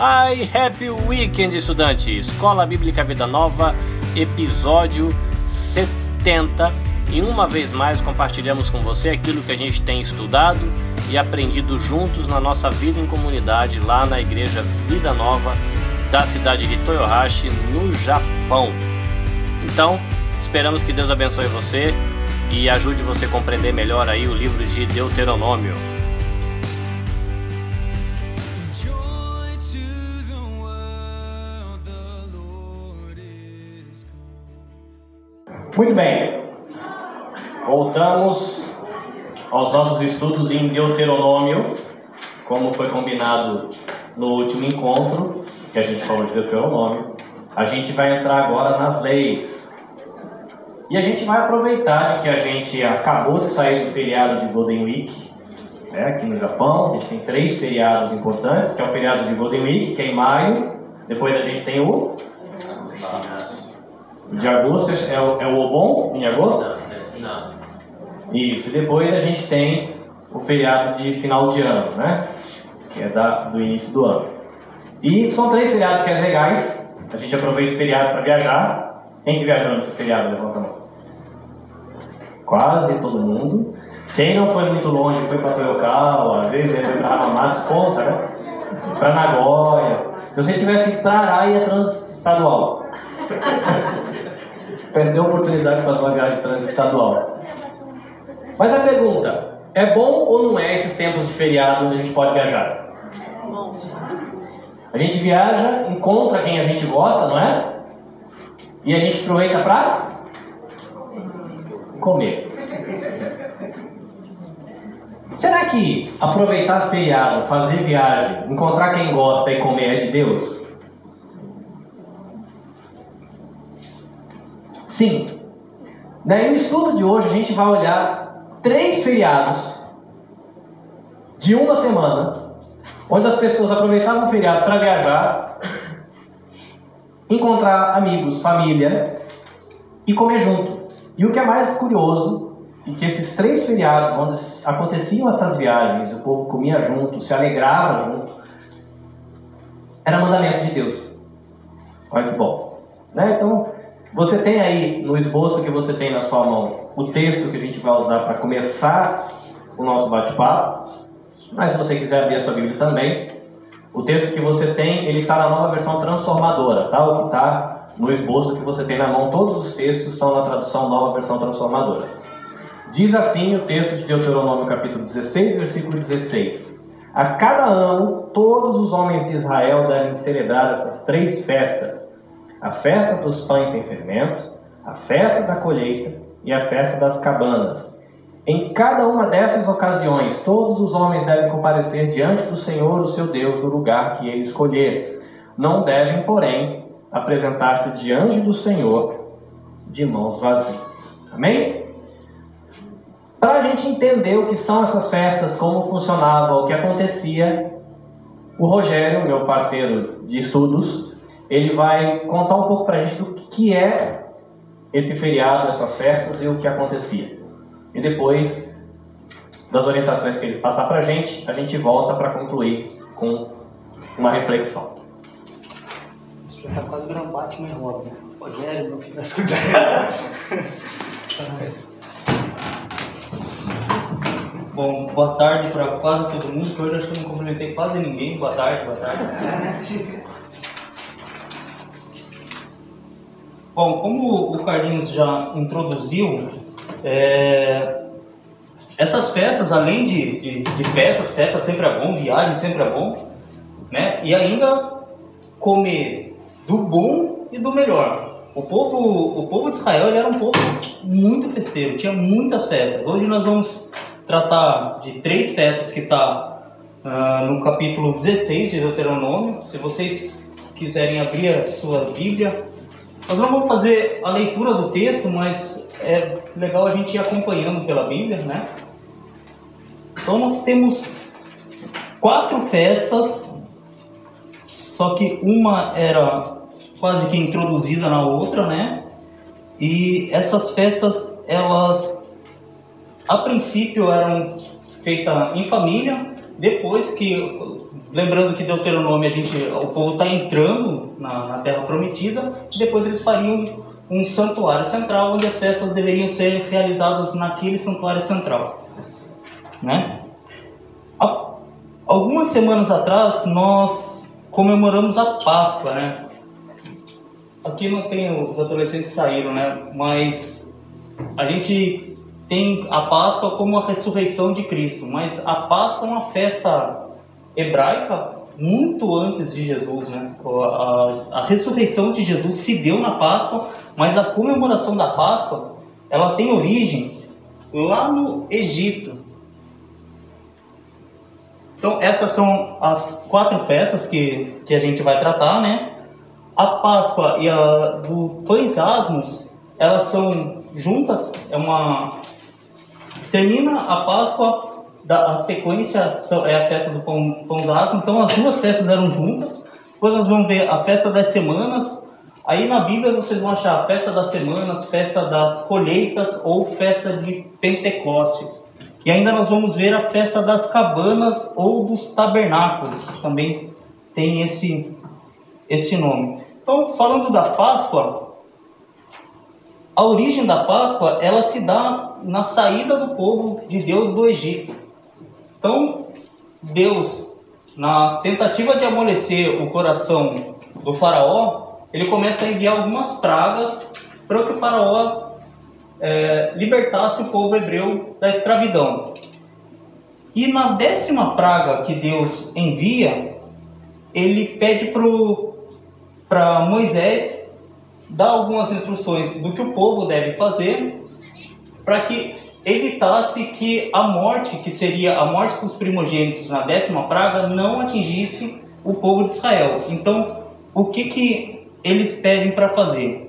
Hi, Happy Weekend, estudante! Escola Bíblica Vida Nova, episódio 70. E uma vez mais compartilhamos com você aquilo que a gente tem estudado e aprendido juntos na nossa vida em comunidade lá na Igreja Vida Nova da cidade de Toyohashi, no Japão. Então, esperamos que Deus abençoe você e ajude você a compreender melhor aí o livro de Deuteronômio. Muito bem, voltamos aos nossos estudos em Deuteronômio, como foi combinado no último encontro, que a gente falou de Deuteronômio. A gente vai entrar agora nas leis. E a gente vai aproveitar que a gente acabou de sair do feriado de Golden Week, né, aqui no Japão. A gente tem três feriados importantes, que é o feriado de Golden Week, que é em maio. Depois a gente tem o de agosto é o, é o Obon, em agosto? Isso, e depois a gente tem o feriado de final de ano, né? Que é da, do início do ano. E são três feriados que é legais. A gente aproveita o feriado para viajar. Quem que viajou nesse feriado? Levanta a mão. Quase todo mundo. Quem não foi muito longe, foi para Toyokawa, às vezes foi para Hamamatsu, conta, né? Para Nagoya. Se você tivesse para Araia Transestadual, Perdeu a oportunidade de fazer uma viagem transestadual. Mas a pergunta: é bom ou não é esses tempos de feriado onde a gente pode viajar? A gente viaja, encontra quem a gente gosta, não é? E a gente aproveita para comer. Será que aproveitar feriado, fazer viagem, encontrar quem gosta e comer é de Deus? Sim. No estudo de hoje a gente vai olhar três feriados de uma semana, onde as pessoas aproveitavam o feriado para viajar, encontrar amigos, família e comer junto. E o que é mais curioso é que esses três feriados, onde aconteciam essas viagens, o povo comia junto, se alegrava junto, era mandamento de Deus. Olha que bom. Né? Então, você tem aí no esboço que você tem na sua mão o texto que a gente vai usar para começar o nosso bate-papo. Mas se você quiser abrir a sua Bíblia também, o texto que você tem, ele está na nova versão transformadora, tá? O que está no esboço que você tem na mão, todos os textos estão na tradução nova versão transformadora. Diz assim o texto de Deuteronômio capítulo 16, versículo 16. A cada ano, todos os homens de Israel devem celebrar essas três festas a festa dos pães sem fermento, a festa da colheita e a festa das cabanas. Em cada uma dessas ocasiões, todos os homens devem comparecer diante do Senhor, o seu Deus, no lugar que ele escolher. Não devem, porém, apresentar-se diante do Senhor de mãos vazias. Amém? Para a gente entender o que são essas festas, como funcionava, o que acontecia, o Rogério, meu parceiro de estudos, ele vai contar um pouco para a gente do que é esse feriado, essas festas e o que acontecia. E depois das orientações que ele passar para a gente, a gente volta para concluir com uma reflexão. Isso já está quase virando Batman e Robin. Rogério, filho da Bom, boa tarde para quase todo mundo, que hoje acho que eu não cumprimentei quase ninguém. Boa tarde, boa tarde. Bom, como o Carlinhos já introduziu, é, essas festas, além de, de, de, festas, festa sempre é bom, viagem sempre é bom, né? E ainda comer do bom e do melhor. O povo, o povo de Israel era um povo muito festeiro, tinha muitas festas. Hoje nós vamos tratar de três festas que está uh, ah, no capítulo 16 de Deuteronômio. Se vocês quiserem abrir a sua Bíblia, nós não vamos fazer a leitura do texto, mas é legal a gente ir acompanhando pela Bíblia, né? Então nós temos quatro festas, só que uma era quase que introduzida na outra, né? E essas festas, elas a princípio eram feitas em família, depois que, lembrando que Deuteronômio a gente, o povo está entrando na, na Terra Prometida, depois eles fariam um santuário central onde as festas deveriam ser realizadas naquele santuário central, né? Algumas semanas atrás nós comemoramos a Páscoa, né? Aqui não tem os adolescentes saíram, né? Mas a gente tem a Páscoa como a ressurreição de Cristo, mas a Páscoa é uma festa hebraica muito antes de Jesus, né? A, a, ressurreição de Jesus se deu na Páscoa, mas a comemoração da Páscoa ela tem origem lá no Egito. Então essas são as quatro festas que, que a gente vai tratar, né? A Páscoa e a do Pães Asmos, elas são juntas, é uma termina a Páscoa, da, a sequência é a festa do pão, pão d'água, então as duas festas eram juntas. Depois nós vamos ver a festa das semanas. Aí na Bíblia vocês vão achar a festa das semanas, festa das colheitas ou festa de Pentecostes. E ainda nós vamos ver a festa das cabanas ou dos tabernáculos, também tem esse, esse nome. Então, falando da Páscoa, a origem da Páscoa, ela se dá na saída do povo de Deus do Egito. Então, Deus, na tentativa de amolecer o coração do faraó, ele começa a enviar algumas pragas para que o faraó é, libertasse o povo hebreu da escravidão. E na décima praga que Deus envia, ele pede para Moisés dá algumas instruções do que o povo deve fazer para que evitasse que a morte, que seria a morte dos primogênitos na décima praga, não atingisse o povo de Israel. Então, o que, que eles pedem para fazer?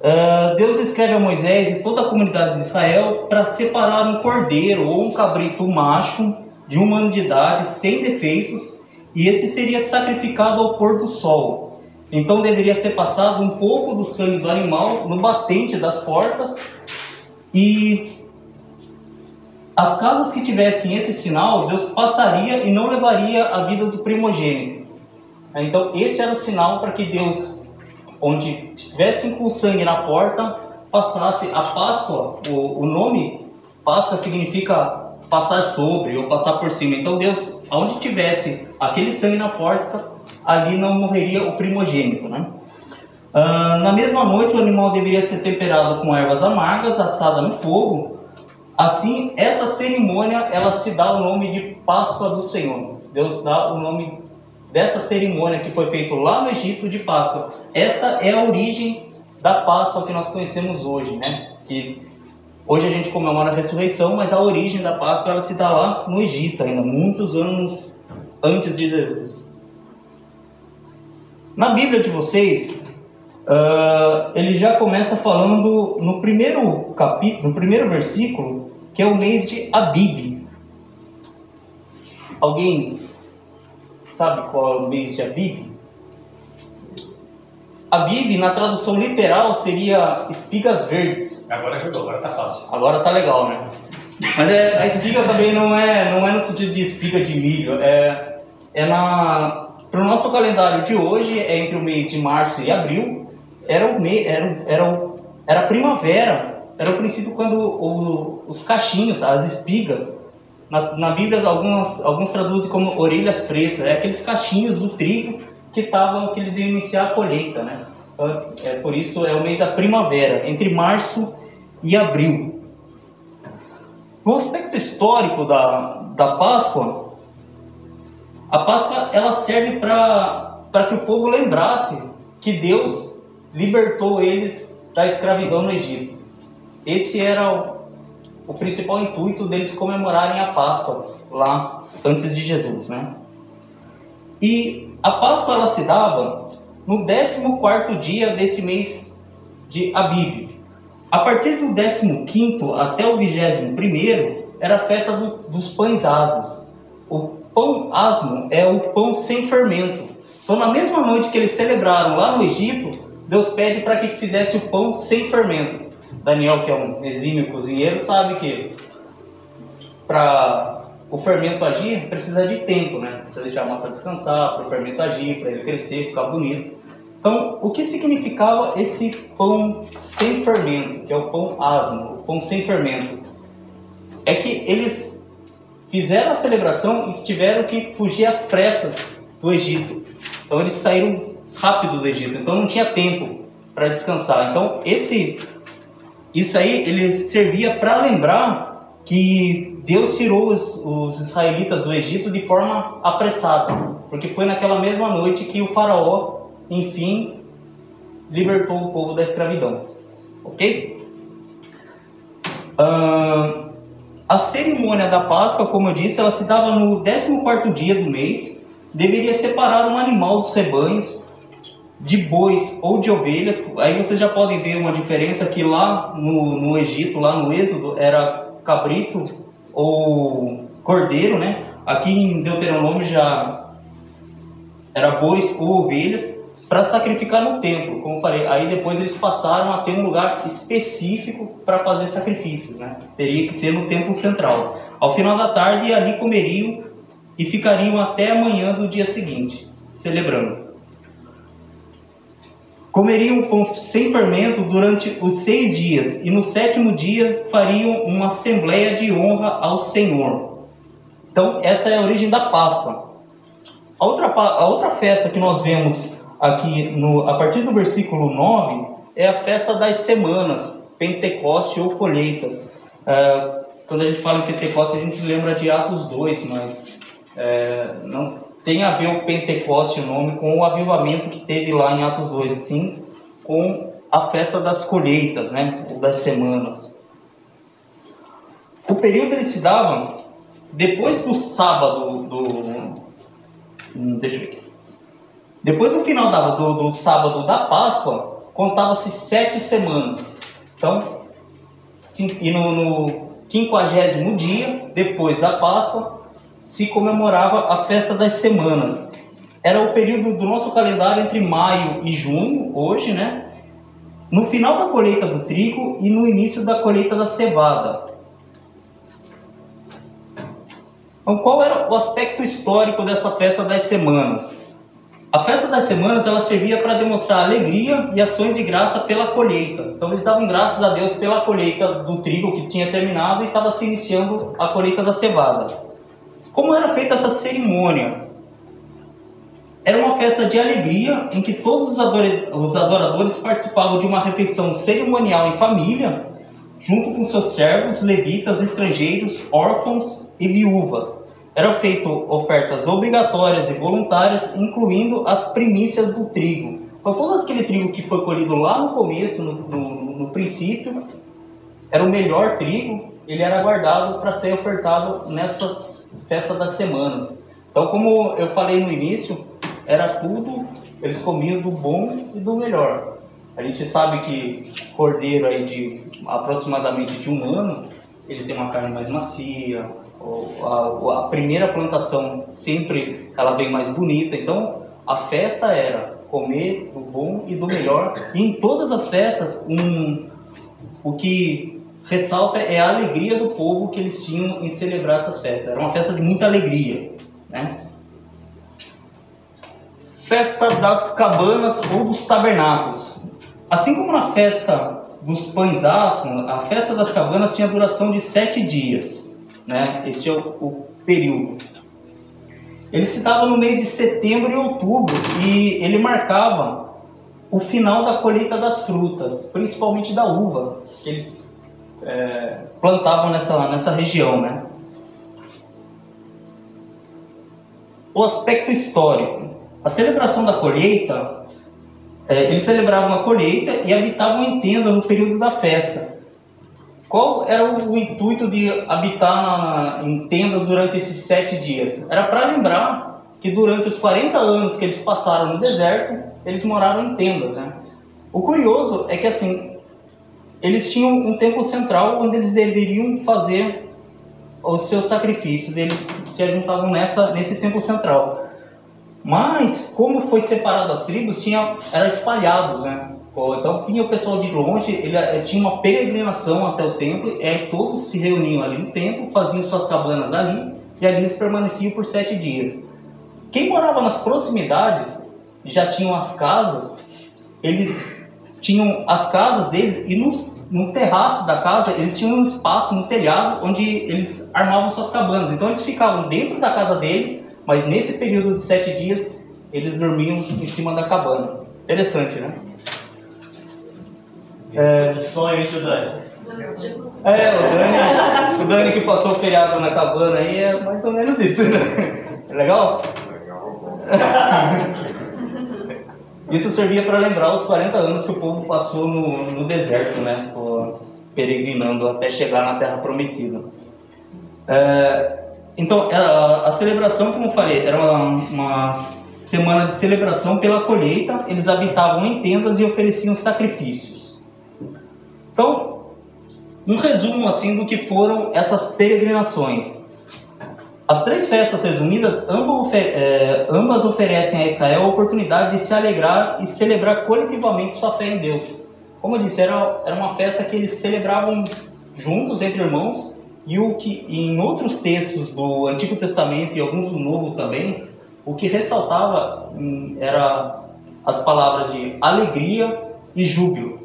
Uh, Deus escreve a Moisés e toda a comunidade de Israel para separar um cordeiro ou um cabrito macho de um ano de idade, sem defeitos, e esse seria sacrificado ao pôr do sol. Então deveria ser passado um pouco do sangue do animal no batente das portas e as casas que tivessem esse sinal, Deus passaria e não levaria a vida do primogênito. Então esse era o sinal para que Deus, onde tivessem com sangue na porta, passasse a Páscoa. O, o nome Páscoa significa passar sobre ou passar por cima. Então Deus, onde tivesse aquele sangue na porta, ali não morreria o primogênito. Né? Ah, na mesma noite, o animal deveria ser temperado com ervas amargas, assada no fogo. Assim, essa cerimônia ela se dá o nome de Páscoa do Senhor. Deus dá o nome dessa cerimônia que foi feita lá no Egito de Páscoa. Esta é a origem da Páscoa que nós conhecemos hoje, né? Que hoje a gente comemora a ressurreição, mas a origem da Páscoa ela se dá lá no Egito ainda, muitos anos antes de Jesus. Na Bíblia de vocês, uh, ele já começa falando no primeiro capítulo, no primeiro versículo, que é o mês de Abib. Alguém sabe qual é o mês de Abib? Abib, na tradução literal, seria espigas verdes. Agora ajudou, agora tá fácil. Agora tá legal, né? Mas é, a espiga também não é, não é no sentido de espiga de milho, é, é na, para o nosso calendário de hoje, é entre o mês de março e abril, era o me, era, era, era primavera, era o princípio quando o, os cachinhos, as espigas, na, na Bíblia alguns, alguns traduzem como orelhas frescas, é aqueles cachinhos do trigo que estavam que eles iam iniciar a colheita, né? Então, é por isso é o mês da primavera, entre março e abril. No aspecto histórico da, da Páscoa, a Páscoa ela serve para que o povo lembrasse que Deus libertou eles da escravidão no Egito. Esse era o, o principal intuito deles comemorarem a Páscoa lá antes de Jesus, né? E a Páscoa ela se dava no 14 dia desse mês de Abib. A partir do 15 até o 21 era a festa do, dos pães asmos. O pão asmo é o pão sem fermento. Então, na mesma noite que eles celebraram lá no Egito, Deus pede para que fizesse o pão sem fermento. Daniel, que é um exímio cozinheiro, sabe que para o fermento agir, precisa de tempo, né? Precisa deixar a massa descansar, para o fermento agir, para ele crescer, ficar bonito. Então, o que significava esse pão sem fermento, que é o pão asmo, o pão sem fermento? É que eles fizeram a celebração e tiveram que fugir às pressas do Egito. Então, eles saíram rápido do Egito, então não tinha tempo para descansar. Então, esse isso aí ele servia para lembrar que Deus tirou os, os, israelitas do Egito de forma apressada, porque foi naquela mesma noite que o faraó, enfim, libertou o povo da escravidão. Ok? Uh, a cerimônia da Páscoa, como eu disse, ela se dava no 14 dia do mês. Deveria separar um animal dos rebanhos de bois ou de ovelhas. Aí vocês já podem ver uma diferença que lá no, no Egito, lá no Êxodo, era cabrito ou cordeiro, né? Aqui em Deuteronômio já era bois ou ovelhas para sacrificar no templo, como falei. Aí depois eles passaram a ter um lugar específico para fazer sacrifícios, né? Teria que ser no templo central. Ao final da tarde ali comeriam e ficariam até amanhã do dia seguinte, celebrando. Comeriam sem fermento durante os seis dias, e no sétimo dia fariam uma assembleia de honra ao Senhor. Então, essa é a origem da Páscoa. A outra, a outra festa que nós vemos aqui, no, a partir do versículo 9, é a festa das semanas, Pentecoste ou colheitas. É, quando a gente fala em Pentecoste, a gente lembra de Atos 2, mas é, não, tem a ver o Pentecoste, o nome, com o avivamento que teve lá em Atos 2, sim, com a festa das colheitas, né, das semanas. O período ele se dava depois do sábado do, hum, deixa eu ver aqui. Depois do final da, do, do sábado da Páscoa, contava-se sete semanas. Então, e no, no quinquagésimo dia, depois da Páscoa, se comemorava a festa das semanas. Era o período do nosso calendário entre maio e junho, hoje, né? No final da colheita do trigo e no início da colheita da cevada. Então, qual era o aspecto histórico dessa festa das semanas? A festa das semanas ela servia para demonstrar alegria e ações de graça pela colheita. Então eles davam graças a Deus pela colheita do trigo que tinha terminado e estava se iniciando a colheita da cevada. Como era feita essa cerimônia? Era uma festa de alegria em que todos os adoradores participavam de uma refeição cerimonial em família, junto com seus servos, levitas, estrangeiros, órfãos e viúvas. Eram feitas ofertas obrigatórias e voluntárias, incluindo as primícias do trigo. Então, todo aquele trigo que foi colhido lá no começo, no, no, no princípio, era o melhor trigo, ele era guardado para ser ofertado nessas festa das semanas. Então, como eu falei no início, era tudo, eles comiam do bom e do melhor. A gente sabe que cordeiro aí de aproximadamente de um ano, ele tem uma carne mais macia, a, a primeira plantação sempre ela vem mais bonita. Então, a festa era comer do bom e do melhor. E em todas as festas, um, o que ressalta é a alegria do povo que eles tinham em celebrar essas festas. Era uma festa de muita alegria. Né? Festa das cabanas ou dos tabernáculos. Assim como na festa dos pães asmos, a festa das cabanas tinha duração de sete dias. Né? Esse é o, o período. Ele se dava no mês de setembro e outubro e ele marcava o final da colheita das frutas, principalmente da uva, eles é, plantavam nessa, nessa região. Né? O aspecto histórico. A celebração da colheita, é, eles celebravam a colheita e habitavam em tenda no período da festa. Qual era o, o intuito de habitar na, em tendas durante esses sete dias? Era para lembrar que durante os 40 anos que eles passaram no deserto, eles moraram em tendas. Né? O curioso é que assim, eles tinham um templo central onde eles deveriam fazer os seus sacrifícios. Eles se juntavam nessa, nesse templo central. Mas, como foi separado as tribos, tinha, era espalhados, né? Então vinha o pessoal de longe, ele eh, tinha uma peregrinação até o templo, e aí todos se reuniam ali no templo, faziam suas cabanas ali, e ali eles permaneciam por sete dias. Quem morava nas proximidades já tinham as casas, eles tinham as casas deles e no, no terraço da casa eles tinham um espaço no telhado onde eles armavam suas cabanas. Então eles ficavam dentro da casa deles, mas nesse período de sete dias eles dormiam em cima da cabana. Interessante, né? É... Sonho, tio Dani. É, o Dani, o Dani que passou o feriado na cabana aí é mais ou menos isso, né? É legal? Isso servia para lembrar os 40 anos que o povo passou no, no deserto, né? Peregrinando até chegar na Terra Prometida. É, então, a, a, celebração, como eu falei, era uma, uma semana de celebração pela colheita. Eles habitavam em tendas e ofereciam sacrifícios. Então, um resumo assim do que foram essas peregrinações. As três festas resumidas, ambas oferecem a Israel a oportunidade de se alegrar e celebrar coletivamente sua fé em Deus. Como eu disse, era, era uma festa que eles celebravam juntos, entre irmãos, e o que em outros textos do Antigo Testamento e alguns do Novo também, o que ressaltava hum, era as palavras de alegria e júbilo.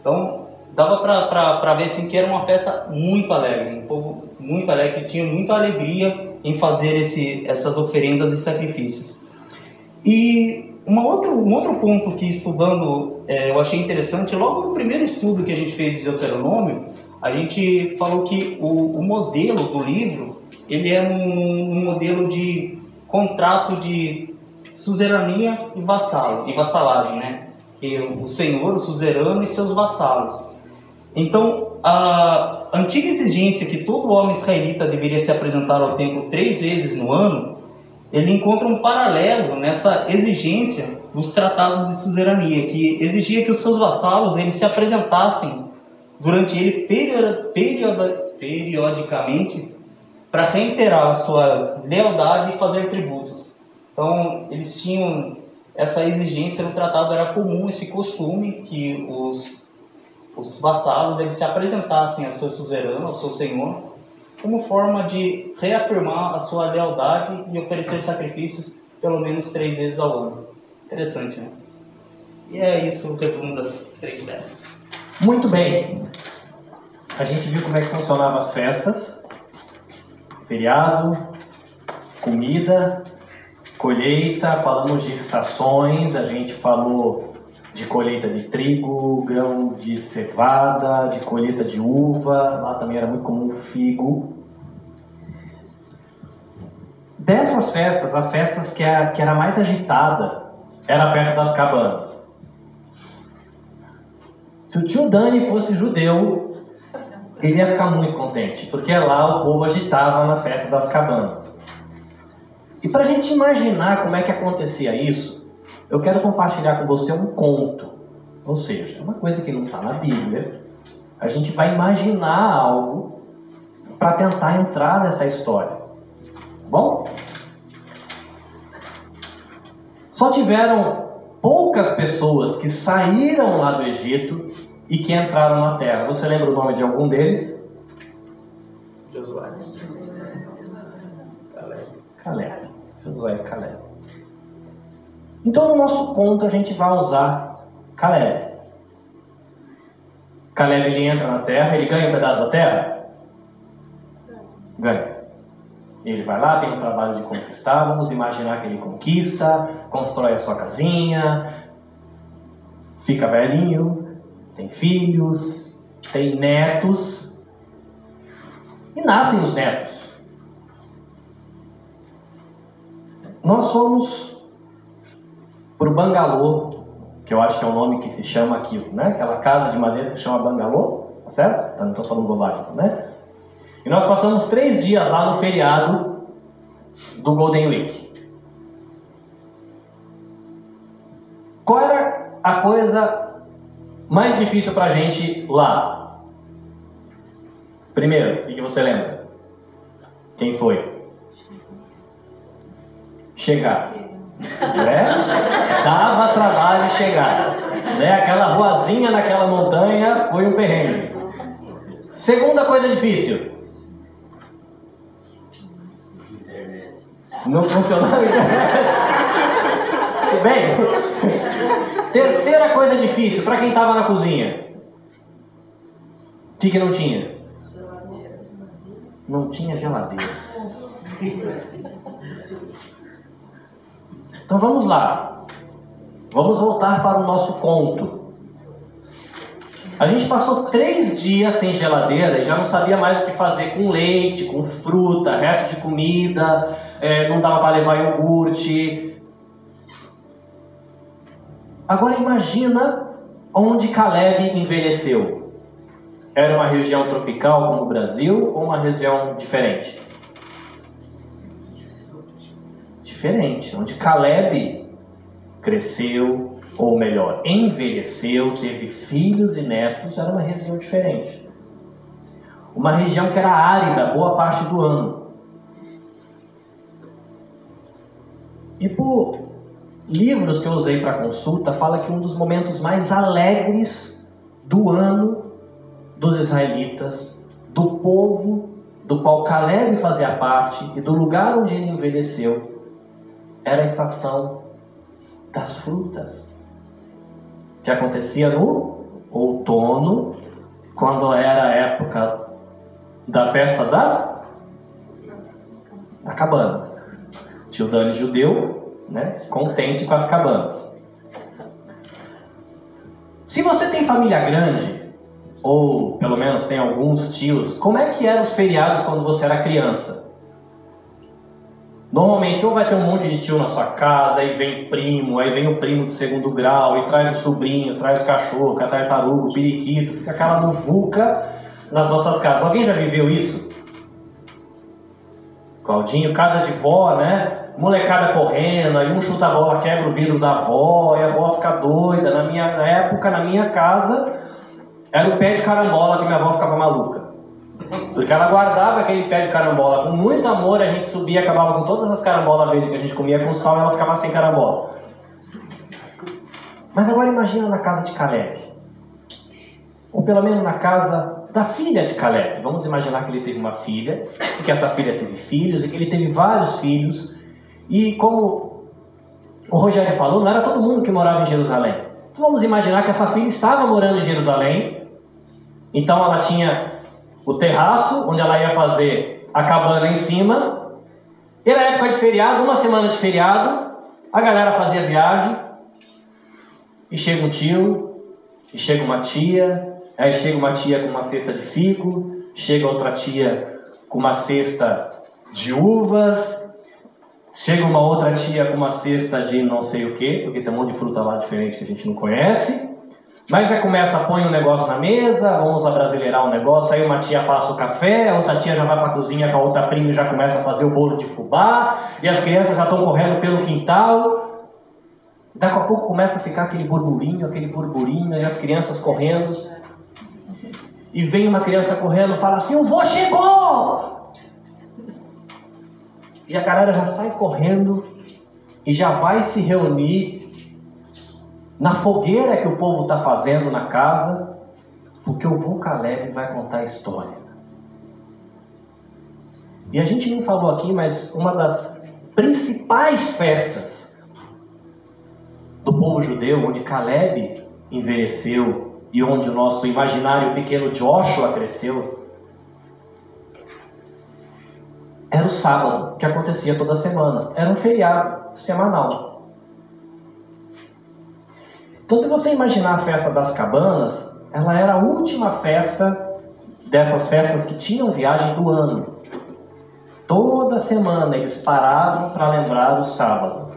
Então, dava para ver assim, que era uma festa muito alegre, um povo muito alegre, que tinha muita alegria em fazer esse, essas oferendas e sacrifícios. E uma outra, um outro ponto que estudando é, eu achei interessante, logo no primeiro estudo que a gente fez de Deuteronômio, a gente falou que o, o modelo do livro, ele é um, um modelo de contrato de suzerania e vassalo, e vassalagem, né? E o senhor, o suzerano e seus vassalos. Então, a antiga exigência que todo homem israelita deveria se apresentar ao templo três vezes no ano, ele encontra um paralelo nessa exigência dos tratados de suzerania, que exigia que os seus vassalos eles se apresentassem durante ele periodicamente para reiterar a sua lealdade e fazer tributos. Então, eles tinham essa exigência no tratado, era comum esse costume que os os vassalos eles se apresentassem ao seu suzerano, ao seu senhor, como forma de reafirmar a sua lealdade e oferecer sacrifícios pelo menos três vezes ao ano. Interessante, né? E é isso o resumo das três festas. Muito bem. A gente viu como é que funcionavam as festas, feriado, comida, colheita, falamos de estações, a gente falou de colheita de trigo, grão de cevada, de colheita de uva, lá também era muito comum figo. Dessas festas, a festa que, era, que era mais agitada era a festa das cabanas. Se o tio Dani fosse judeu, ele ia ficar muito contente, porque lá o povo agitava na festa das cabanas. E para a gente imaginar como é que acontecia isso, eu quero compartilhar com você um conto. Ou seja, uma coisa que não está na Bíblia. A gente vai imaginar algo para tentar entrar nessa história. Bom? Só tiveram poucas pessoas que saíram lá do Egito e que entraram na terra. Você lembra o nome de algum deles? Josué. Caleb. Josué e Caleb. Então, no nosso conto, a gente vai usar Caleb. Caleb ele entra na terra, ele ganha um pedaço da terra? Ganha. Ele vai lá, tem o trabalho de conquistar, vamos imaginar que ele conquista, constrói a sua casinha, fica velhinho, tem filhos, tem netos, e nascem os netos. Nós somos para o bangalô, que eu acho que é o nome que se chama aquilo, né? Aquela casa de madeira que se chama bangalô, tá certo? Eu não estou falando bobagem, né? E nós passamos três dias lá no feriado do Golden Week. Qual era a coisa mais difícil para a gente lá? Primeiro, o que você lembra? Quem foi? Chegar. Né? Dava trabalho chegar. Né? Aquela ruazinha naquela montanha foi um perrengue. Segunda coisa difícil. Não funcionava a internet. Bem, terceira coisa difícil para quem estava na cozinha. O que, que não tinha? Não tinha geladeira. Então vamos lá. Vamos voltar para o nosso conto. A gente passou três dias sem geladeira e já não sabia mais o que fazer com leite, com fruta, resto de comida, é, não dava para levar iogurte. Agora imagina onde Caleb envelheceu. Era uma região tropical como o Brasil ou uma região diferente? Diferente, onde Caleb cresceu, ou melhor, envelheceu, teve filhos e netos, era uma região diferente. Uma região que era árida boa parte do ano. E por livros que eu usei para consulta, fala que um dos momentos mais alegres do ano dos israelitas, do povo do qual Caleb fazia parte e do lugar onde ele envelheceu, era a estação das frutas que acontecia no outono, quando era a época da festa das da cabana. Tio Dani judeu, né, contente com as cabanas. Se você tem família grande, ou pelo menos tem alguns tios, como é que eram os feriados quando você era criança? Normalmente, ou vai ter um monte de tio na sua casa, aí vem primo, aí vem o primo de segundo grau, e traz o sobrinho, traz o cachorro, a tartaruga, o periquito, fica aquela muvuca nas nossas casas. Alguém já viveu isso? Claudinho, casa de vó, né? Molecada correndo, aí um chuta a bola, quebra o vidro da avó, e a avó fica doida. Na minha época, na minha casa, era o pé de carambola que minha avó ficava maluca. Porque ela guardava aquele pé de carambola com muito amor, a gente subia e acabava com todas as carambolas verdes que a gente comia com sal e ela ficava sem carambola. Mas agora imagina na casa de Caleb. Ou pelo menos na casa da filha de Caleb. Vamos imaginar que ele teve uma filha, e que essa filha teve filhos, e que ele teve vários filhos. E como o Rogério falou, não era todo mundo que morava em Jerusalém. Então vamos imaginar que essa filha estava morando em Jerusalém. Então ela tinha o terraço, onde ela ia fazer a cabana em cima. Era época de feriado, uma semana de feriado, a galera fazia viagem, e chega um tio, e chega uma tia, aí chega uma tia com uma cesta de figo, chega outra tia com uma cesta de uvas, chega uma outra tia com uma cesta de não sei o que, porque tem um monte de fruta lá diferente que a gente não conhece. Mas aí começa, põe um negócio na mesa, vamos abrasileirar o um negócio, aí uma tia passa o café, a outra tia já vai para a cozinha com a outra prima e já começa a fazer o bolo de fubá, e as crianças já estão correndo pelo quintal. Daqui a pouco começa a ficar aquele burburinho, aquele burburinho, e as crianças correndo. E vem uma criança correndo fala assim: O vô chegou! E a galera já sai correndo e já vai se reunir na fogueira que o povo está fazendo na casa, porque o vô Caleb vai contar a história. E a gente não falou aqui, mas uma das principais festas do povo judeu, onde Caleb envelheceu e onde o nosso imaginário pequeno Joshua cresceu, era o sábado, que acontecia toda semana. Era um feriado semanal. Então, se você imaginar a festa das cabanas, ela era a última festa dessas festas que tinham viagem do ano. Toda semana eles paravam para lembrar o sábado.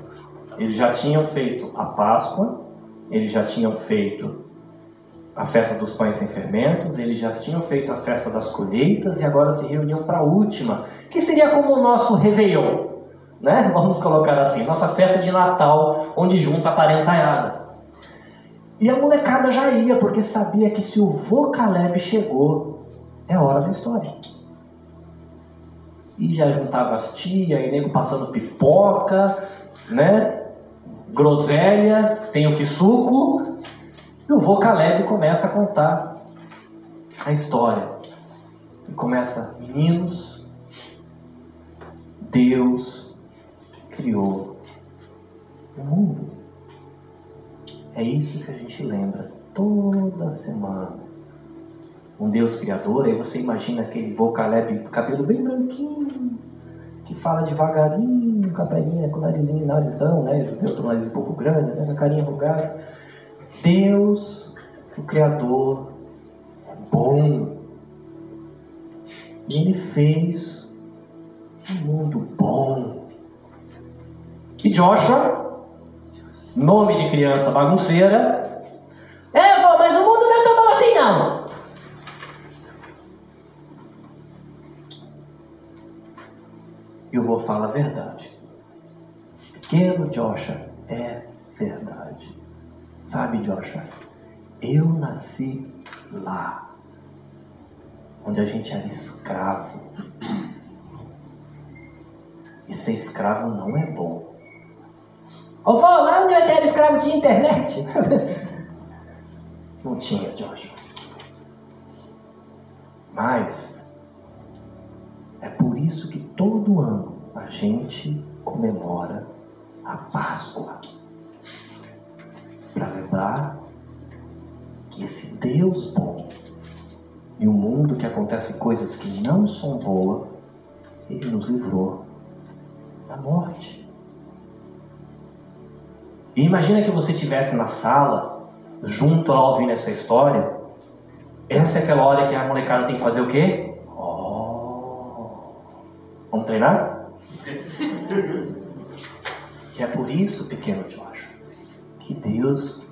Eles já tinham feito a Páscoa, eles já tinham feito a festa dos pães sem fermentos, eles já tinham feito a festa das colheitas e agora se reuniam para a última, que seria como o nosso Réveillon, né? Vamos colocar assim, nossa festa de Natal, onde junta a parentaiada. E a molecada já ia, porque sabia que se o vô Caleb chegou, é hora da história. E já juntava as tias, e nego passando pipoca, né? Groselha, tem o que suco. E o vô Caleb começa a contar a história. E começa, meninos, Deus criou o mundo. É isso que a gente lembra toda semana. Um Deus criador, aí você imagina aquele vocaleb, cabelo bem branquinho, que fala devagarinho, com a perninha, com o narizinho, narizão, né? Judeu tem um nariz um pouco grande, né? A carinha rugada. Deus, o Criador, é bom. E Ele fez um mundo bom. E Joshua, nome de criança bagunceira, é, vô, mas o mundo não é tão bom assim não. Eu vou falar a verdade. Pequeno Joshua, é verdade. Sabe, Joshua, eu nasci lá, onde a gente era escravo. E ser escravo não é bom. Vô, lá onde você era escravo tinha internet? não tinha, Joshua. Mas é por isso que todo ano a gente comemora a Páscoa. Para lembrar que esse Deus bom e o mundo que acontece coisas que não são boas, ele nos livrou da morte. E imagina que você estivesse na sala, junto lá ouvindo essa história. Essa é aquela hora que a molecada tem que fazer o quê? Oh. Vamos treinar? e é por isso, pequeno Joshua, que Deus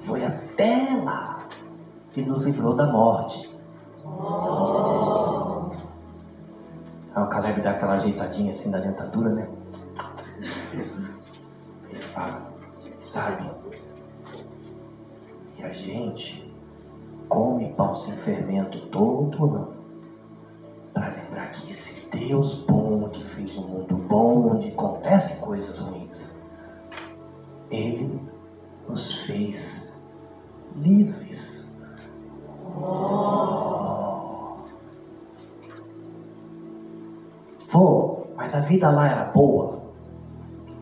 foi até lá e nos livrou da morte. Oh. Ah, o Caleb dá aquela ajeitadinha assim da dentadura, né? Ele fala, sabe? E a gente come pão sem fermento todo ano para lembrar que esse Deus bom que fez um mundo bom onde acontecem coisas ruins, Ele nos fez livres. Oh. Vô, mas a vida lá era boa?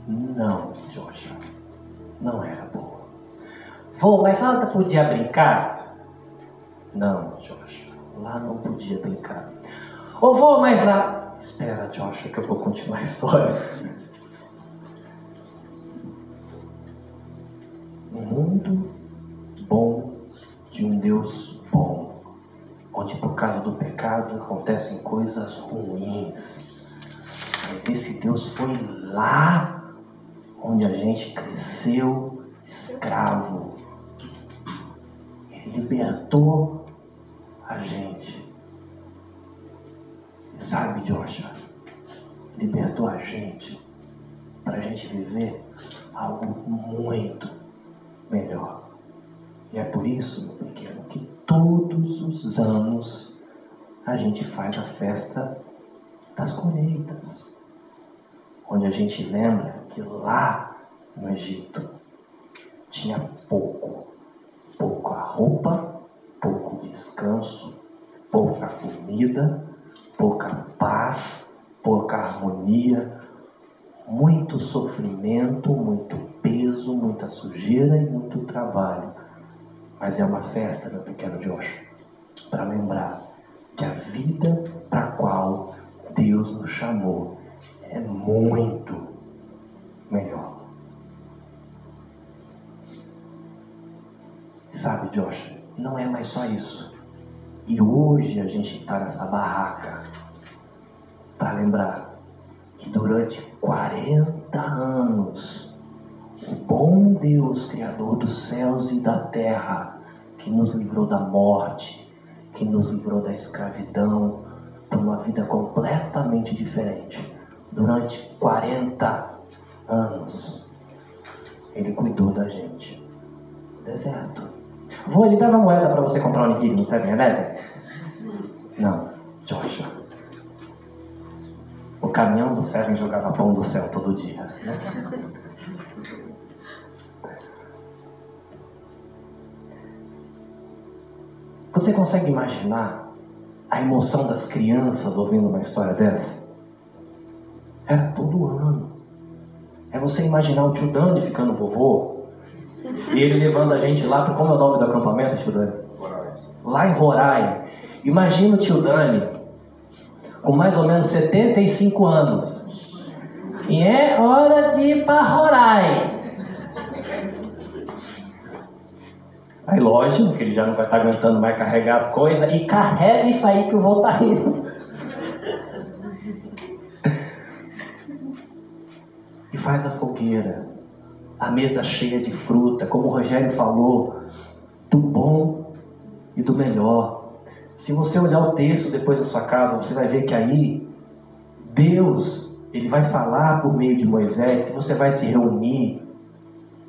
Não, Joshua, não era boa. Vô, mas lá podia brincar? Não, Joshua, lá não podia brincar. Ô vô, mas lá. Espera, Joshua, que eu vou continuar a história. Um mundo bom de um Deus bom, onde por causa do pecado acontecem coisas ruins. Mas esse Deus foi lá onde a gente cresceu escravo. Ele libertou a gente. Sabe, Joshua, libertou a gente para a gente viver algo muito melhor. E é por isso, meu pequeno, que todos os anos a gente faz a festa das colheitas, onde a gente lembra que lá no Egito tinha pouco, pouca roupa, pouco descanso, pouca comida, pouca paz, pouca harmonia, muito sofrimento, muito peso, muita sujeira e muito trabalho. Mas é uma festa, meu pequeno Josh, para lembrar que a vida para a qual Deus nos chamou é muito melhor. Sabe, Josh, não é mais só isso. E hoje a gente está nessa barraca para lembrar que durante 40 anos o bom Deus, Criador dos céus e da terra, que nos livrou da morte, que nos livrou da escravidão, para uma vida completamente diferente. Durante 40 anos, Ele cuidou da gente. Deserto. Vou, ele dava moeda para você comprar o onigiri no 7-Eleven? Não, Joshua. O caminhão do Seven jogava pão do céu todo dia. Né? Você consegue imaginar a emoção das crianças ouvindo uma história dessa? Era todo ano. Você imaginar o tio Dani ficando vovô e ele levando a gente lá para como é o nome do acampamento, tio Dani? Lá em Roraima. Imagina o tio Dani com mais ou menos 75 anos. E é hora de ir para Roraima. Aí lógico que ele já não vai estar aguentando mais carregar as coisas e carrega isso aí que o voo tá indo. Faz a fogueira, a mesa cheia de fruta, como o Rogério falou, do bom e do melhor. Se você olhar o texto depois da sua casa, você vai ver que aí Deus, ele vai falar por meio de Moisés que você vai se reunir,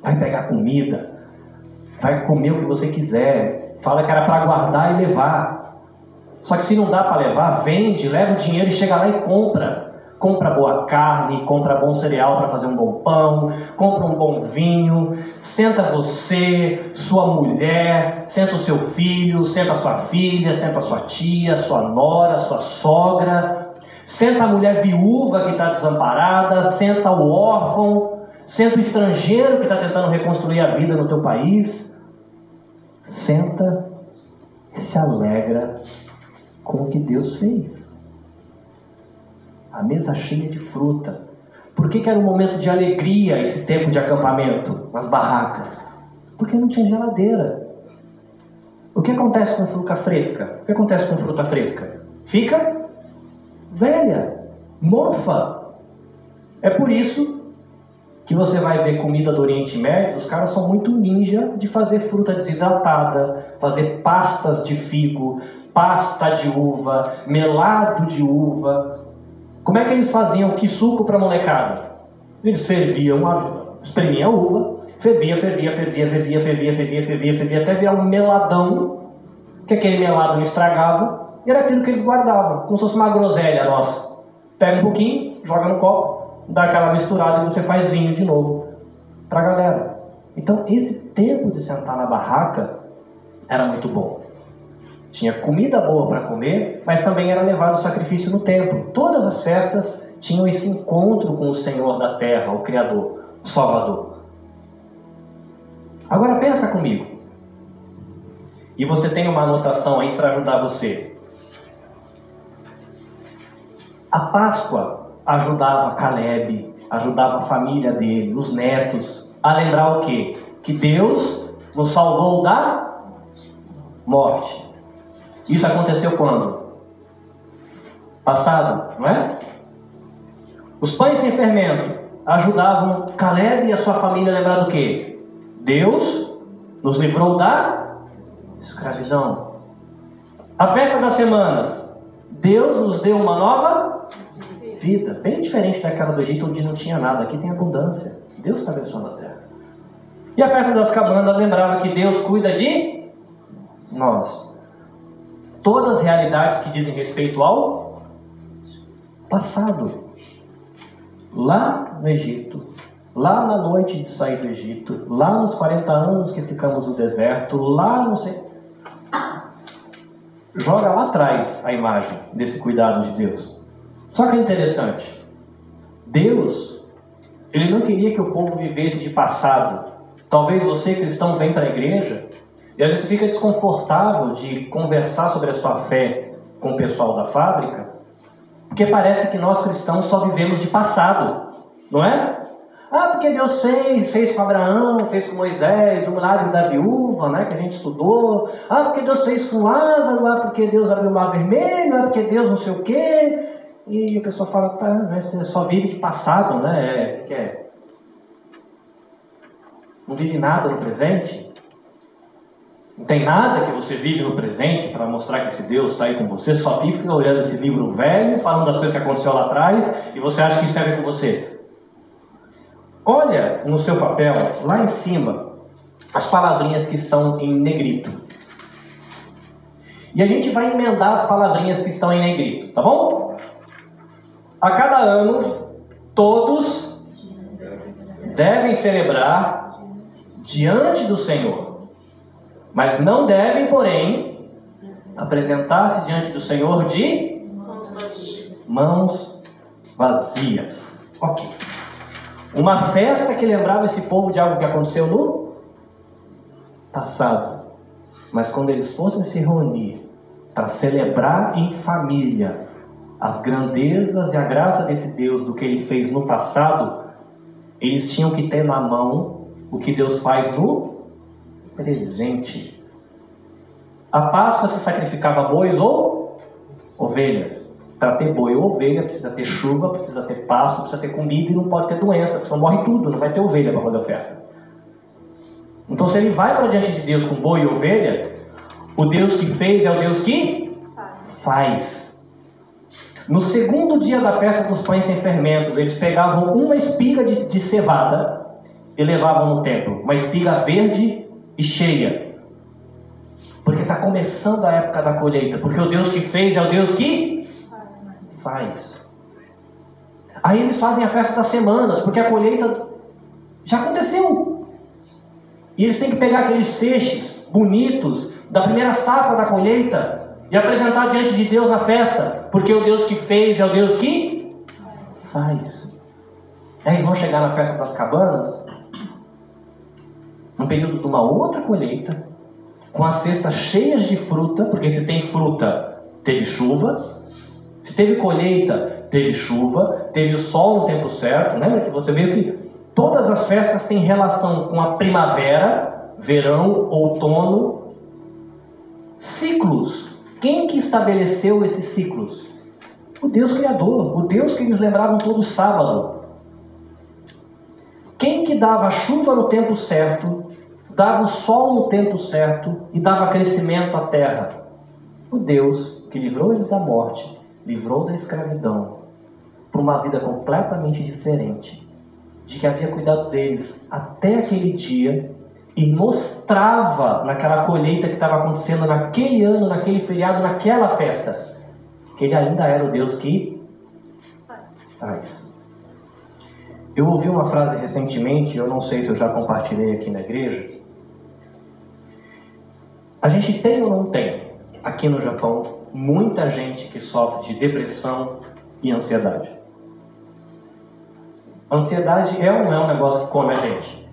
vai pegar comida, vai comer o que você quiser. Fala que era para guardar e levar. Só que se não dá para levar, vende, leva o dinheiro e chega lá e compra. Compra boa carne, compra bom cereal para fazer um bom pão, compra um bom vinho, senta você, sua mulher, senta o seu filho, senta a sua filha, senta a sua tia, sua nora, sua sogra, senta a mulher viúva que está desamparada, senta o órfão, senta o estrangeiro que está tentando reconstruir a vida no teu país, senta e se alegra com o que Deus fez a mesa cheia de fruta. Por que, que era um momento de alegria esse tempo de acampamento nas barracas? Porque não tinha geladeira. O que acontece com fruta fresca? O que acontece com fruta fresca? Fica velha, mofa. É por isso que você vai ver comida do Oriente Médio, os caras são muito ninja de fazer fruta desidratada, fazer pastas de figo, pasta de uva, melado de uva. Como é que eles faziam que suco para molecada? Eles ferviam, a, espremiam a uva, fervia, fervia, fervia, fervia, fervia, fervia, fervia, fervia, até virar um meladão, que aquele melado estragava, e era aquilo que eles guardavam, como se fosse uma groselha nossa. Pega um pouquinho, joga no copo, dá aquela misturada e você faz vinho de novo para a galera. Então, esse tempo de sentar na barraca era muito bom. Tinha comida boa para comer, mas também era levado sacrifício no templo. Todas as festas tinham esse encontro com o Senhor da terra, o Criador, o Salvador. Agora pensa comigo. E você tem uma anotação aí para ajudar você. A Páscoa ajudava Caleb, ajudava a família dele, os netos, a lembrar o quê? Que Deus nos salvou da morte. Isso aconteceu quando? Passado, não é? Os pães sem fermento ajudavam Caleb e a sua família a lembrar do que? Deus nos livrou da escravidão. A festa das semanas, Deus nos deu uma nova vida, bem diferente daquela do Egito onde não tinha nada. Aqui tem abundância. Deus está abençoando a terra. E a festa das cabanas lembrava que Deus cuida de nós todas as realidades que dizem respeito ao passado. Lá no Egito, lá na noite de sair do Egito, lá nos 40 anos que ficamos no deserto, lá não sei. Joga lá atrás a imagem desse cuidado de Deus. Só que é interessante. Deus, ele não queria que o povo vivesse de passado. Talvez você, cristão, venha para a igreja e às vezes fica desconfortável de conversar sobre a sua fé com o pessoal da fábrica, porque parece que nós cristãos só vivemos de passado, não é? Ah, porque Deus fez, fez com Abraão, fez com Moisés, o milagre da viúva, né, que a gente estudou. Ah, porque Deus fez com Lázaro, ah, porque Deus abriu o mar vermelho, ah, porque Deus não sei o quê. E a pessoa fala, tá, né, você só vive de passado, né? É, é, não vive nada no presente. Não tem nada que você vive no presente para mostrar que esse Deus está aí com você, só fica olhando esse livro velho, falando das coisas que aconteceu lá atrás, e você acha que isso tem a ver com você. Olha no seu papel, lá em cima, as palavrinhas que estão em negrito. E a gente vai emendar as palavrinhas que estão em negrito, tá bom? A cada ano, todos devem celebrar diante do Senhor mas não devem, porém, apresentar-se diante do Senhor de mãos vazias. Ok. Uma festa que lembrava esse povo de algo que aconteceu no passado. Mas quando eles fossem se reunir para celebrar em família as grandezas e a graça desse Deus do que ele fez no passado, eles tinham que ter na mão o que Deus faz no presente. A Páscoa se sacrificava bois ou ovelhas. Para ter boi ou ovelha, precisa ter chuva, precisa ter pasto, precisa ter comida e não pode ter doença, porque senão morre tudo, não vai ter ovelha para fazer oferta. Então, se ele vai para diante de Deus com boi e ovelha, o Deus que fez é o Deus que faz. No segundo dia da festa dos pães sem fermentos, eles pegavam uma espiga de, de cevada e levavam no templo, uma espiga verde e cheia. Porque está começando a época da colheita, porque o Deus que fez é o Deus que faz. Aí eles fazem a festa das semanas, porque a colheita já aconteceu. E eles têm que pegar aqueles feixes bonitos da primeira safra da colheita e apresentar diante de Deus na festa, porque o Deus que fez é o Deus que faz. Aí eles vão chegar na festa das cabanas, no período de uma outra colheita, com as cestas cheias de fruta, porque se tem fruta, teve chuva. Se teve colheita, teve chuva, teve o sol no tempo certo. Lembra que você viu que todas as festas têm relação com a primavera, verão, outono, ciclos quem que estabeleceu esses ciclos? O Deus Criador, o Deus que eles lembravam todo sábado. Quem que dava chuva no tempo certo, dava o sol no tempo certo e dava crescimento à terra? O Deus que livrou eles da morte, livrou da escravidão, para uma vida completamente diferente, de que havia cuidado deles até aquele dia e mostrava naquela colheita que estava acontecendo naquele ano, naquele feriado, naquela festa, que ele ainda era o Deus que faz. Eu ouvi uma frase recentemente, eu não sei se eu já compartilhei aqui na igreja. A gente tem ou não tem, aqui no Japão, muita gente que sofre de depressão e ansiedade. Ansiedade é ou não é um negócio que come a gente?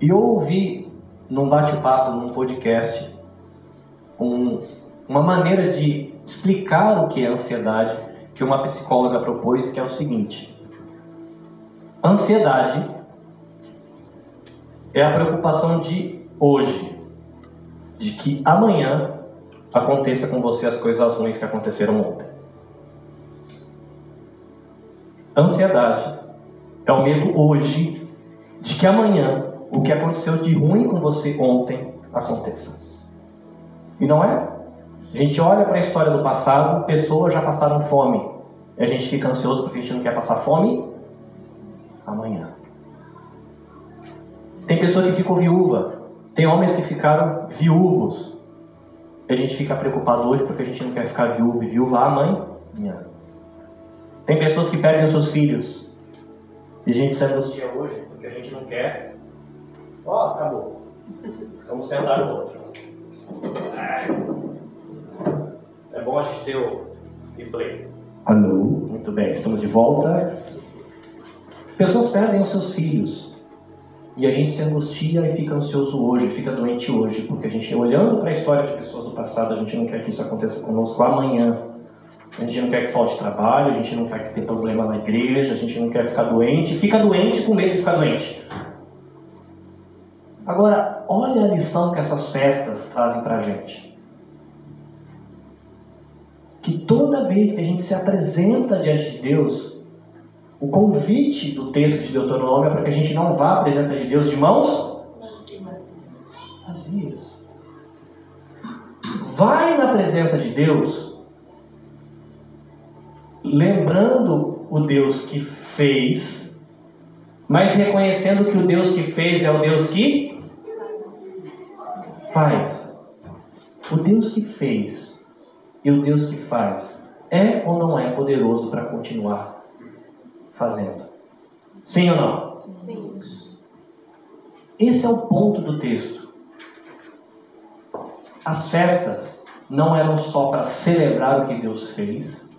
E eu ouvi num bate-papo, num podcast, um, uma maneira de explicar o que é ansiedade que uma psicóloga propôs, que é o seguinte: ansiedade é a preocupação de hoje, de que amanhã aconteça com você as coisas ruins que aconteceram ontem. Ansiedade é o medo hoje de que amanhã o que aconteceu de ruim com você ontem aconteça. E não é? A gente olha para a história do passado, pessoas já passaram fome. E a gente fica ansioso porque a gente não quer passar fome amanhã. Tem pessoa que ficou viúva. Tem homens que ficaram viúvos. E a gente fica preocupado hoje porque a gente não quer ficar viúvo e viúva amanhã. Tem pessoas que perdem os seus filhos. E a gente se angustia hoje porque a gente não quer Ó, oh, acabou. Vamos sentar no outro. É bom a gente ter o replay. Alô, muito bem, estamos de volta. Pessoas perdem os seus filhos. E a gente se angustia e fica ansioso hoje, fica doente hoje, porque a gente, olhando para a história de pessoas do passado, a gente não quer que isso aconteça conosco amanhã. A gente não quer que falte trabalho, a gente não quer que tenha problema na igreja, a gente não quer ficar doente. Fica doente com medo de ficar doente. Agora, olha a lição que essas festas trazem para a gente. Que toda vez que a gente se apresenta diante de Deus, o convite do texto de Deuteronômio é para que a gente não vá à presença de Deus de mãos vazias. Vai na presença de Deus, lembrando o Deus que fez, mas reconhecendo que o Deus que fez é o Deus que faz. O Deus que fez e o Deus que faz é ou não é poderoso para continuar fazendo? Sim ou não? Sim. Esse é o ponto do texto. As festas não eram só para celebrar o que Deus fez,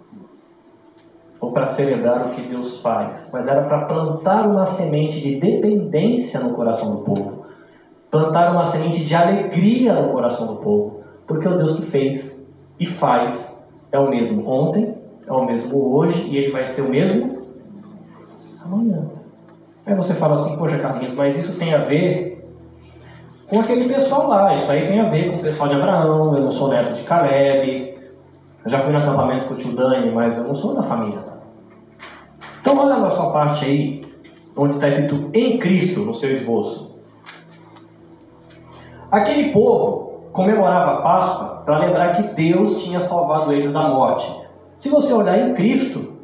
ou para celebrar o que Deus faz, mas era para plantar uma semente de dependência no coração do povo, plantar uma semente de alegria no coração do povo, porque o Deus que fez e faz é o mesmo ontem, é o mesmo hoje e ele vai ser o mesmo amanhã. Aí você fala assim, poxa Carlinhos, mas isso tem a ver com aquele pessoal lá, isso aí tem a ver com o pessoal de Abraão, eu não sou neto de Caleb, eu já fui no acampamento com o tio Dani, mas eu não sou da família. Então olha na sua parte aí, onde está escrito em Cristo no seu esboço. Aquele povo comemorava a Páscoa para lembrar que Deus tinha salvado eles da morte. Se você olhar em Cristo,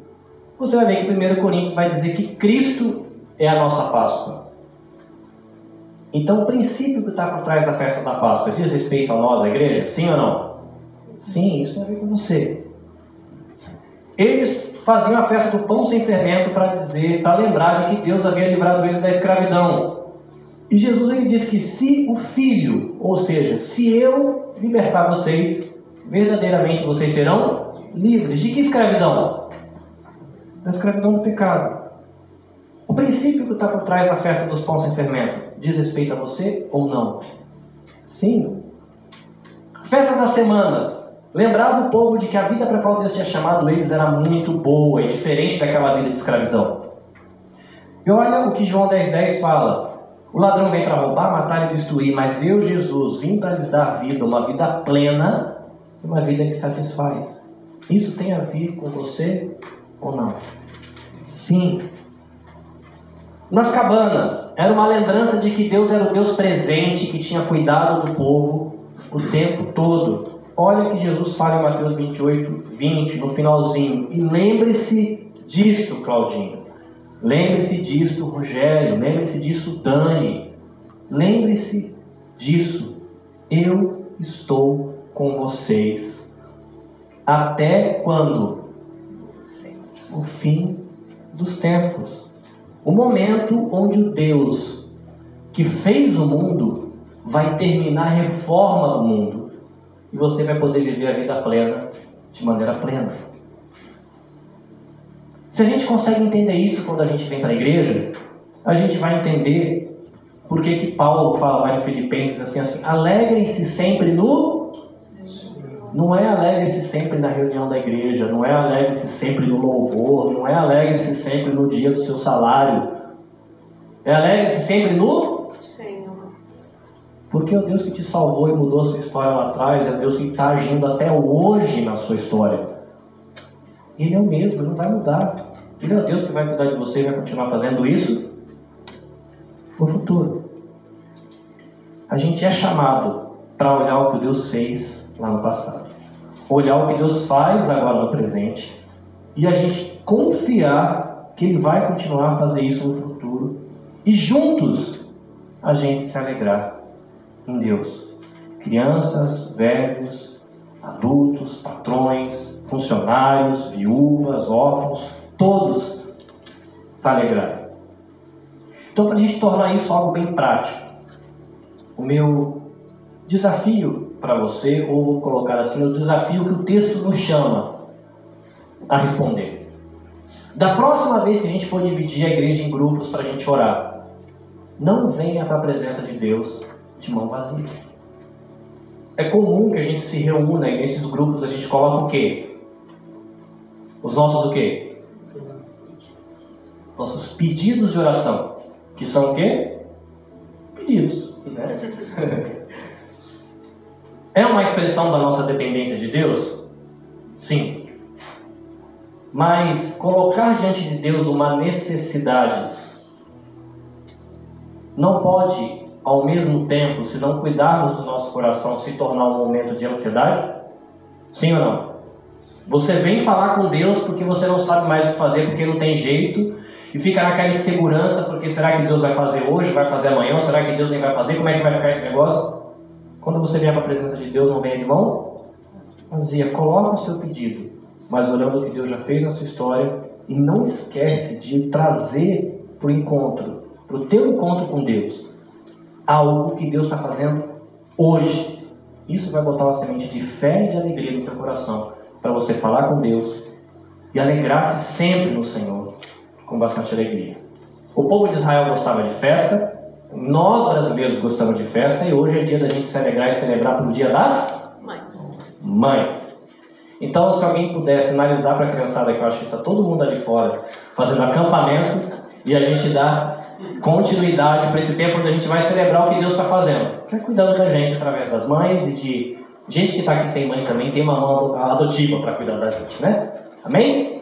você vai ver que 1 Coríntios vai dizer que Cristo é a nossa Páscoa. Então, o princípio que está por trás da festa da Páscoa diz respeito a nós, a igreja? Sim ou não? Sim, isso tem a ver com você. Eles faziam a festa do pão sem fermento para dizer, para lembrar de que Deus havia livrado eles da escravidão. E Jesus ele diz que se o Filho, ou seja, se eu libertar vocês, verdadeiramente vocês serão livres. De que escravidão? Da escravidão do pecado. O princípio que está por trás da festa dos pães sem fermento diz respeito a você ou não? Sim. Festa das semanas lembrava o povo de que a vida para a qual Deus tinha chamado eles era muito boa e diferente daquela vida de escravidão. E olha o que João 10,10 10 fala. O ladrão vem para roubar, matar e destruir, mas eu, Jesus, vim para lhes dar vida, uma vida plena, uma vida que satisfaz. Isso tem a ver com você ou não? Sim. Nas cabanas, era uma lembrança de que Deus era o Deus presente, que tinha cuidado do povo o tempo todo. Olha que Jesus fala em Mateus 28, 20, no finalzinho. E lembre-se disto, Claudinho. Lembre-se disto, Rogério. Lembre-se disso, Dani. Lembre-se disso. Eu estou com vocês. Até quando? O fim dos tempos. O momento onde o Deus que fez o mundo vai terminar a reforma do mundo e você vai poder viver a vida plena de maneira plena. Se a gente consegue entender isso quando a gente vem para a igreja, a gente vai entender por que, que Paulo fala lá em Filipenses assim, assim alegrem-se sempre no não é alegre-se sempre na reunião da igreja, não é alegre-se sempre no louvor, não é alegre-se sempre no dia do seu salário. É alegre-se sempre no Senhor. Porque é o Deus que te salvou e mudou a sua história lá atrás, é o Deus que está agindo até hoje na sua história. Ele é o mesmo, ele não vai mudar. Ele é o Deus que vai cuidar de você e vai continuar fazendo isso no futuro. A gente é chamado para olhar o que Deus fez lá no passado. Olhar o que Deus faz agora no presente e a gente confiar que Ele vai continuar a fazer isso no futuro e juntos a gente se alegrar em Deus. Crianças, velhos, adultos, patrões, funcionários, viúvas, órfãos, todos se alegrarem. Então, para a gente tornar isso algo bem prático, o meu desafio para você, ou vou colocar assim, o desafio que o texto nos chama a responder. Da próxima vez que a gente for dividir a igreja em grupos para a gente orar, não venha para a presença de Deus de mão vazia. É comum que a gente se reúna e nesses grupos a gente coloca o quê? Os nossos o quê? Nossos pedidos de oração. Que são o quê? Pedidos. Né? É uma expressão da nossa dependência de Deus? Sim. Mas colocar diante de Deus uma necessidade não pode, ao mesmo tempo, se não cuidarmos do nosso coração, se tornar um momento de ansiedade? Sim ou não? Você vem falar com Deus porque você não sabe mais o que fazer, porque não tem jeito, e fica naquela insegurança, porque será que Deus vai fazer hoje, vai fazer amanhã, será que Deus nem vai fazer? Como é que vai ficar esse negócio? Quando você vier para a presença de Deus, não venha de mão vazia. Coloque o seu pedido, mas olhando o que Deus já fez na sua história e não esquece de trazer para o encontro, para o teu encontro com Deus, algo que Deus está fazendo hoje. Isso vai botar uma semente de fé e de alegria no teu coração para você falar com Deus e alegrar-se sempre no Senhor, com bastante alegria. O povo de Israel gostava de festa, nós brasileiros gostamos de festa, e hoje é dia da gente se alegrar e celebrar pelo dia das Mães. mães. Então, se alguém puder sinalizar para a criançada que eu acho que está todo mundo ali fora fazendo acampamento e a gente dá continuidade para esse tempo onde a gente vai celebrar o que Deus está fazendo, que é cuidando da gente através das mães e de gente que está aqui sem mãe também tem uma mão adotiva para cuidar da gente, né? Amém?